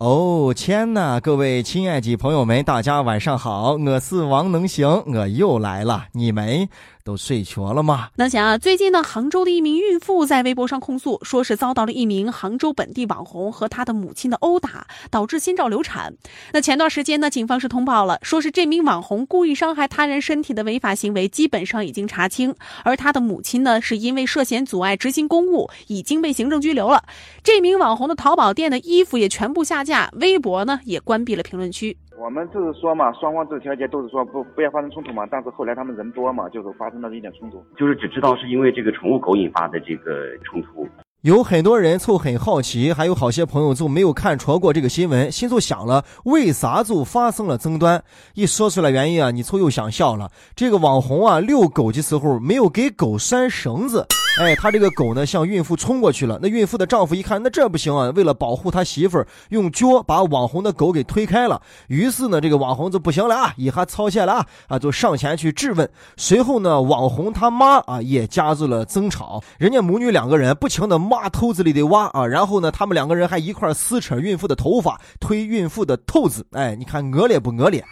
哦天哪，各位亲爱的朋友们，大家晚上好，我是王能行，我又来了，你们。都睡着了吗？那想啊，最近呢，杭州的一名孕妇在微博上控诉，说是遭到了一名杭州本地网红和他的母亲的殴打，导致心照流产。那前段时间呢，警方是通报了，说是这名网红故意伤害他人身体的违法行为基本上已经查清，而他的母亲呢，是因为涉嫌阻碍执行公务，已经被行政拘留了。这名网红的淘宝店的衣服也全部下架，微博呢也关闭了评论区。我们就是说嘛，双方这个调解都是说不不要发生冲突嘛，但是后来他们人多嘛，就是发生了一点冲突，就是只知道是因为这个宠物狗引发的这个冲突。有很多人就很好奇，还有好些朋友就没有看戳过这个新闻，心就想了，为啥就发生了争端？一说出来原因啊，你就又想笑了。这个网红啊，遛狗的时候没有给狗拴绳子。哎，他这个狗呢，向孕妇冲过去了。那孕妇的丈夫一看，那这不行啊！为了保护他媳妇儿，用脚把网红的狗给推开了。于是呢，这个网红就不行了啊，一下操线了啊啊，就上前去质问。随后呢，网红他妈啊也加入了争吵。人家母女两个人不停的骂头子里的娃啊，然后呢，他们两个人还一块撕扯孕妇的头发，推孕妇的头子。哎，你看恶劣不恶劣？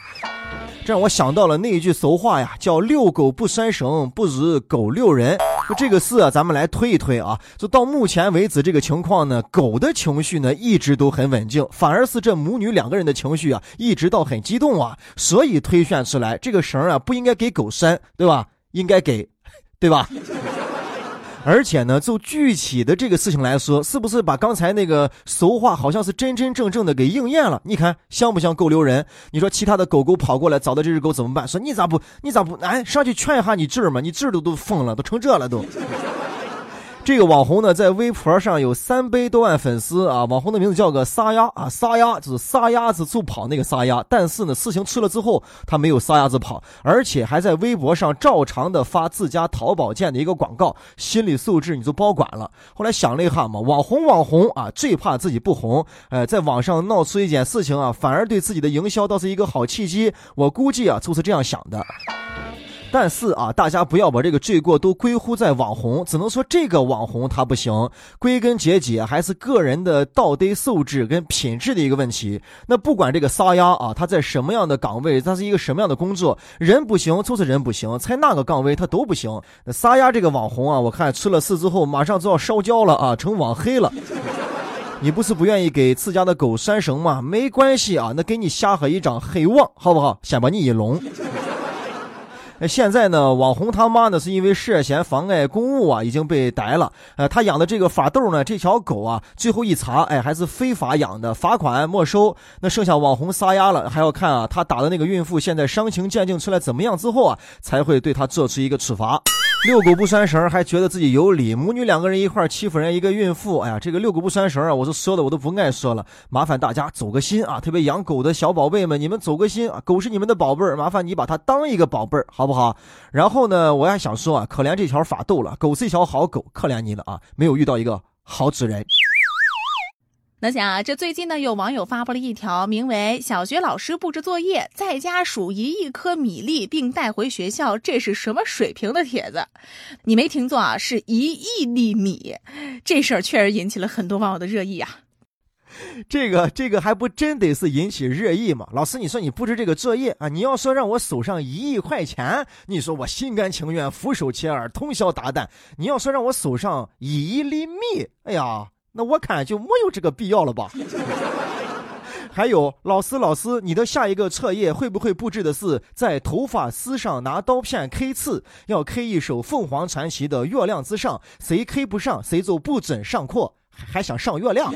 这让我想到了那一句俗话呀，叫“遛狗不拴绳，不如狗遛人”。就这个事啊，咱们来推一推啊。就到目前为止，这个情况呢，狗的情绪呢一直都很稳定，反而是这母女两个人的情绪啊，一直到很激动啊。所以推算出来，这个绳啊不应该给狗拴，对吧？应该给，对吧？而且呢，就具体的这个事情来说，是不是把刚才那个俗话好像是真真正正的给应验了？你看像不像狗留人？你说其他的狗狗跑过来找到这只狗怎么办？说你咋不你咋不哎上去劝一下你侄儿嘛？你侄儿都都疯了，都成这了都。这个网红呢，在微博上有三百多万粉丝啊。网红的名字叫个撒丫啊，撒丫就是撒丫子就跑那个撒丫。但是呢，事情出了之后，他没有撒丫子跑，而且还在微博上照常的发自家淘宝店的一个广告，心理素质你就包管了。后来想了一下嘛，网红网红啊，最怕自己不红。呃，在网上闹出一件事情啊，反而对自己的营销倒是一个好契机。我估计啊，就是这样想的。但是啊，大家不要把这个罪过都归乎在网红，只能说这个网红他不行。归根结底还是个人的道德素质跟品质的一个问题。那不管这个撒丫啊，他在什么样的岗位，他是一个什么样的工作，人不行就是人不行，在哪个岗位他都不行。那撒丫这个网红啊，我看出了事之后马上就要烧焦了啊，成网黑了。你不是不愿意给自家的狗拴绳吗？没关系啊，那给你下黑一张黑网好不好？先把你一笼。那现在呢？网红他妈呢？是因为涉嫌妨碍公务啊，已经被逮了。呃，他养的这个法斗呢，这条狗啊，最后一查，哎，还是非法养的，罚款没收。那剩下网红撒丫了，还要看啊，他打的那个孕妇现在伤情鉴定出来怎么样之后啊，才会对他做出一个处罚。遛狗不拴绳，还觉得自己有理。母女两个人一块欺负人一个孕妇，哎呀，这个遛狗不拴绳啊，我都说的我都不爱说了。麻烦大家走个心啊，特别养狗的小宝贝们，你们走个心啊，狗是你们的宝贝儿，麻烦你把它当一个宝贝儿，好不好？然后呢，我还想说啊，可怜这条法斗了，狗是一条好狗，可怜你了啊，没有遇到一个好主人。那想啊，这最近呢，有网友发布了一条名为“小学老师布置作业，在家数一亿颗米粒并带回学校，这是什么水平”的帖子。你没听错啊，是一亿粒米。这事儿确实引起了很多网友的热议啊。这个这个还不真得是引起热议吗？老师，你说你布置这个作业啊，你要说让我手上一亿块钱，你说我心甘情愿俯首帖耳，通宵达旦。你要说让我手上一亿粒米，哎呀。那我看就没有这个必要了吧。还有老师，老师，你的下一个测验会不会布置的是在头发丝上拿刀片 K 刺？要 K 一首凤凰传奇的《月亮之上》，谁 K 不上，谁就不准上课，还想上月亮？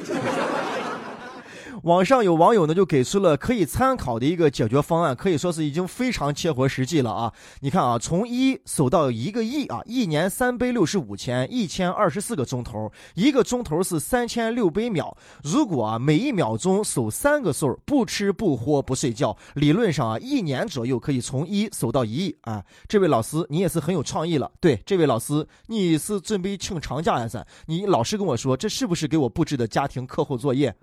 网上有网友呢，就给出了可以参考的一个解决方案，可以说是已经非常切合实际了啊！你看啊，从一守到一个亿啊，一年三百六十五天，一千二十四个钟头，一个钟头是三千六百秒。如果啊，每一秒钟数三个数，不吃不喝不睡觉，理论上啊，一年左右可以从一守到一亿啊！这位老师，你也是很有创意了。对，这位老师，你是准备请长假呀？噻？你老实跟我说，这是不是给我布置的家庭课后作业？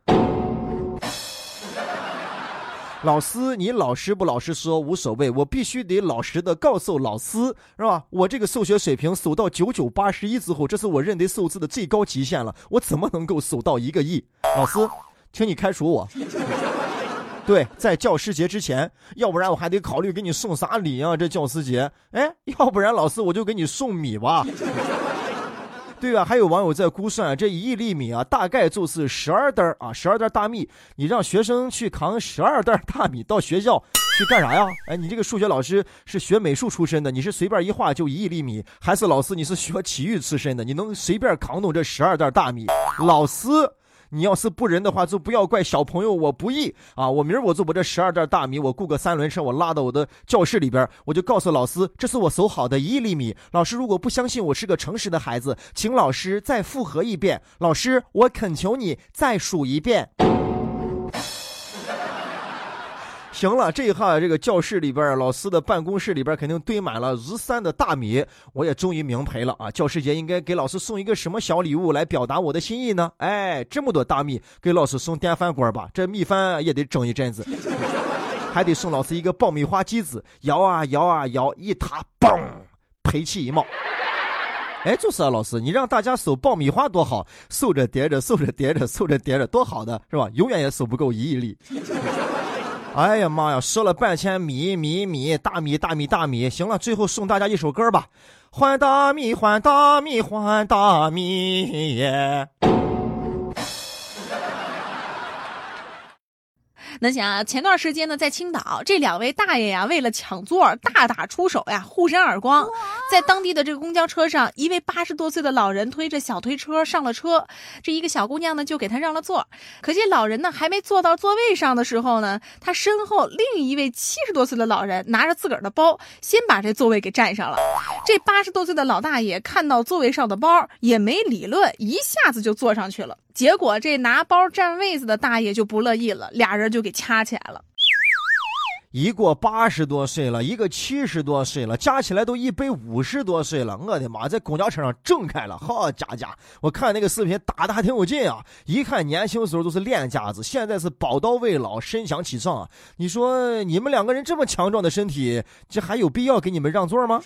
老师，你老实不老实说无所谓，我必须得老实的告诉老师，是吧？我这个数学水平数到九九八十一之后，这是我认得数字的最高极限了。我怎么能够数到一个亿？老师，请你开除我。对，在教师节之前，要不然我还得考虑给你送啥礼啊？这教师节，哎，要不然老师我就给你送米吧。对啊，还有网友在估算，这一亿粒米啊，大概就是十二袋啊，十二袋大米。你让学生去扛十二袋大米到学校去干啥呀？哎，你这个数学老师是学美术出身的，你是随便一画就一亿粒米，还是老师你是学体育出身的，你能随便扛动这十二袋大米？老师。你要是不仁的话，就不要怪小朋友我不义啊！我明儿我就把这十二袋大米，我雇个三轮车，我拉到我的教室里边，我就告诉老师，这是我守好的一粒米。老师如果不相信我是个诚实的孩子，请老师再复核一遍。老师，我恳求你再数一遍。行了，这一下这个教室里边，老师的办公室里边肯定堆满了如山的大米。我也终于明白了啊，教师节应该给老师送一个什么小礼物来表达我的心意呢？哎，这么多大米，给老师送电饭锅吧，这米饭也得蒸一阵子。还得送老师一个爆米花机子，摇啊摇啊摇，一塌，嘣，赔气一冒。哎，就是啊，老师，你让大家收爆米花多好，收着叠着，收着叠着，收着叠着，多好的是吧？永远也数不够一亿粒。哎呀妈呀！说了半天米米米，大米大米大米。行了，最后送大家一首歌吧，换大米换大米换大米耶。那想啊，前段时间呢，在青岛，这两位大爷呀，为了抢座大打出手呀，互扇耳光。在当地的这个公交车上，一位八十多岁的老人推着小推车上了车，这一个小姑娘呢就给他让了座。可这老人呢还没坐到座位上的时候呢，他身后另一位七十多岁的老人拿着自个儿的包，先把这座位给占上了。这八十多岁的老大爷看到座位上的包，也没理论，一下子就坐上去了。结果这拿包占位子的大爷就不乐意了，俩人就给掐起来了。一个八十多岁了，一个七十多岁了，加起来都一百五十多岁了。我的妈，在公交车上挣开了，好家家！我看那个视频打的还挺有劲啊。一看年轻时候都是练家子，现在是宝刀未老，身强体壮。你说你们两个人这么强壮的身体，这还有必要给你们让座吗？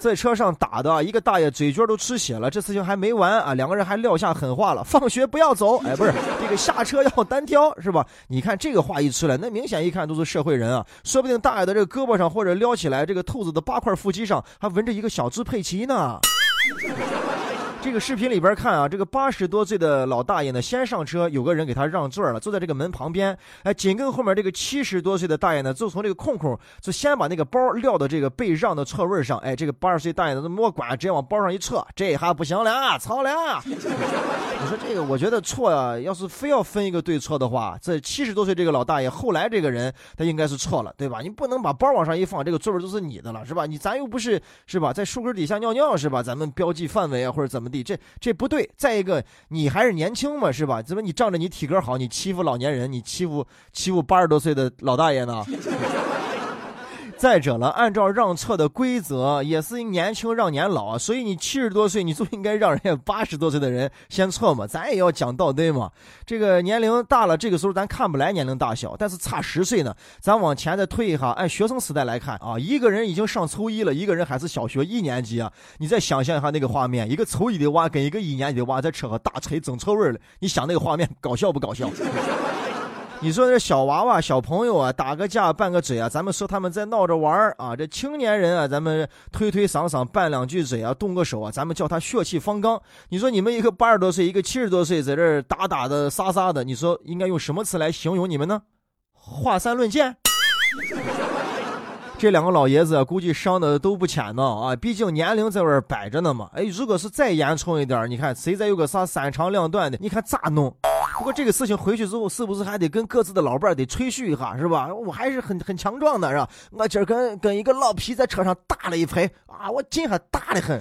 在车上打的一个大爷嘴角都出血了，这事情还没完啊！两个人还撂下狠话了：放学不要走，哎，不是这个下车要单挑，是吧？你看这个话一出来，那明显一看都是社会人啊！说不定大爷的这个胳膊上或者撩起来这个兔子的八块腹肌上还纹着一个小猪佩奇呢。这个视频里边看啊，这个八十多岁的老大爷呢，先上车，有个人给他让座了，坐在这个门旁边。哎，紧跟后面这个七十多岁的大爷呢，就从这个空空，就先把那个包撂到这个被让的座位上。哎，这个八十岁大爷呢，没管，直接往包上一撤，这下不行了，操了！你说这个，我觉得错啊。要是非要分一个对错的话，这七十多岁这个老大爷，后来这个人他应该是错了，对吧？你不能把包往上一放，这个座位都是你的了，是吧？你咱又不是是吧，在树根底下尿尿是吧？咱们标记范围啊，或者怎么？这这不对，再一个，你还是年轻嘛，是吧？怎么你仗着你体格好，你欺负老年人，你欺负欺负八十多岁的老大爷呢？再者了，按照让车的规则，也是年轻让年老，所以你七十多岁，你就应该让人家八十多岁的人先错嘛。咱也要讲道德嘛。这个年龄大了，这个时候咱看不来年龄大小，但是差十岁呢，咱往前再推一下，按学生时代来看啊，一个人已经上初一了，一个人还是小学一年级啊。你再想象一下那个画面，一个初一的娃跟一个一年级的娃在车上大吹争臭味了，你想那个画面搞笑不搞笑？你说这小娃娃、小朋友啊，打个架、拌个嘴啊，咱们说他们在闹着玩啊。这青年人啊，咱们推推搡搡、拌两句嘴啊，动个手啊，咱们叫他血气方刚。你说你们一个八十多岁，一个七十多岁，在这打打的、杀杀的，你说应该用什么词来形容你们呢？华山论剑。这两个老爷子估计伤的都不浅呢啊，毕竟年龄在这儿摆着呢嘛。哎，如果是再严重一点，你看谁再有个啥三长两短的，你看咋弄？不过这个事情回去之后，是不是还得跟各自的老伴得吹嘘一下，是吧？我还是很很强壮的，是吧？我今儿跟跟一个老皮在车上打了一拍啊，我劲还大的很。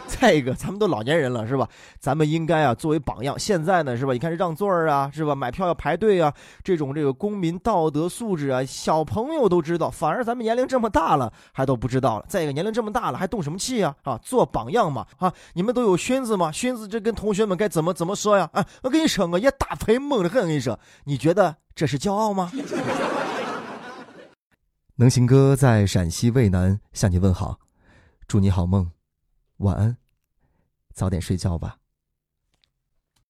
再一个，咱们都老年人了，是吧？咱们应该啊，作为榜样。现在呢，是吧？你看让座啊，是吧？买票要排队啊，这种这个公民道德素质啊，小朋友都知道，反而咱们年龄这么大了还都不知道了。再一个，年龄这么大了还动什么气啊？啊，做榜样嘛！啊，你们都有勋子吗？勋子这跟同学们该怎么怎么说呀？啊，我跟你说，我也打牌猛的很。我跟你说，你觉得这是骄傲吗？能行哥在陕西渭南向你问好，祝你好梦。晚安，早点睡觉吧。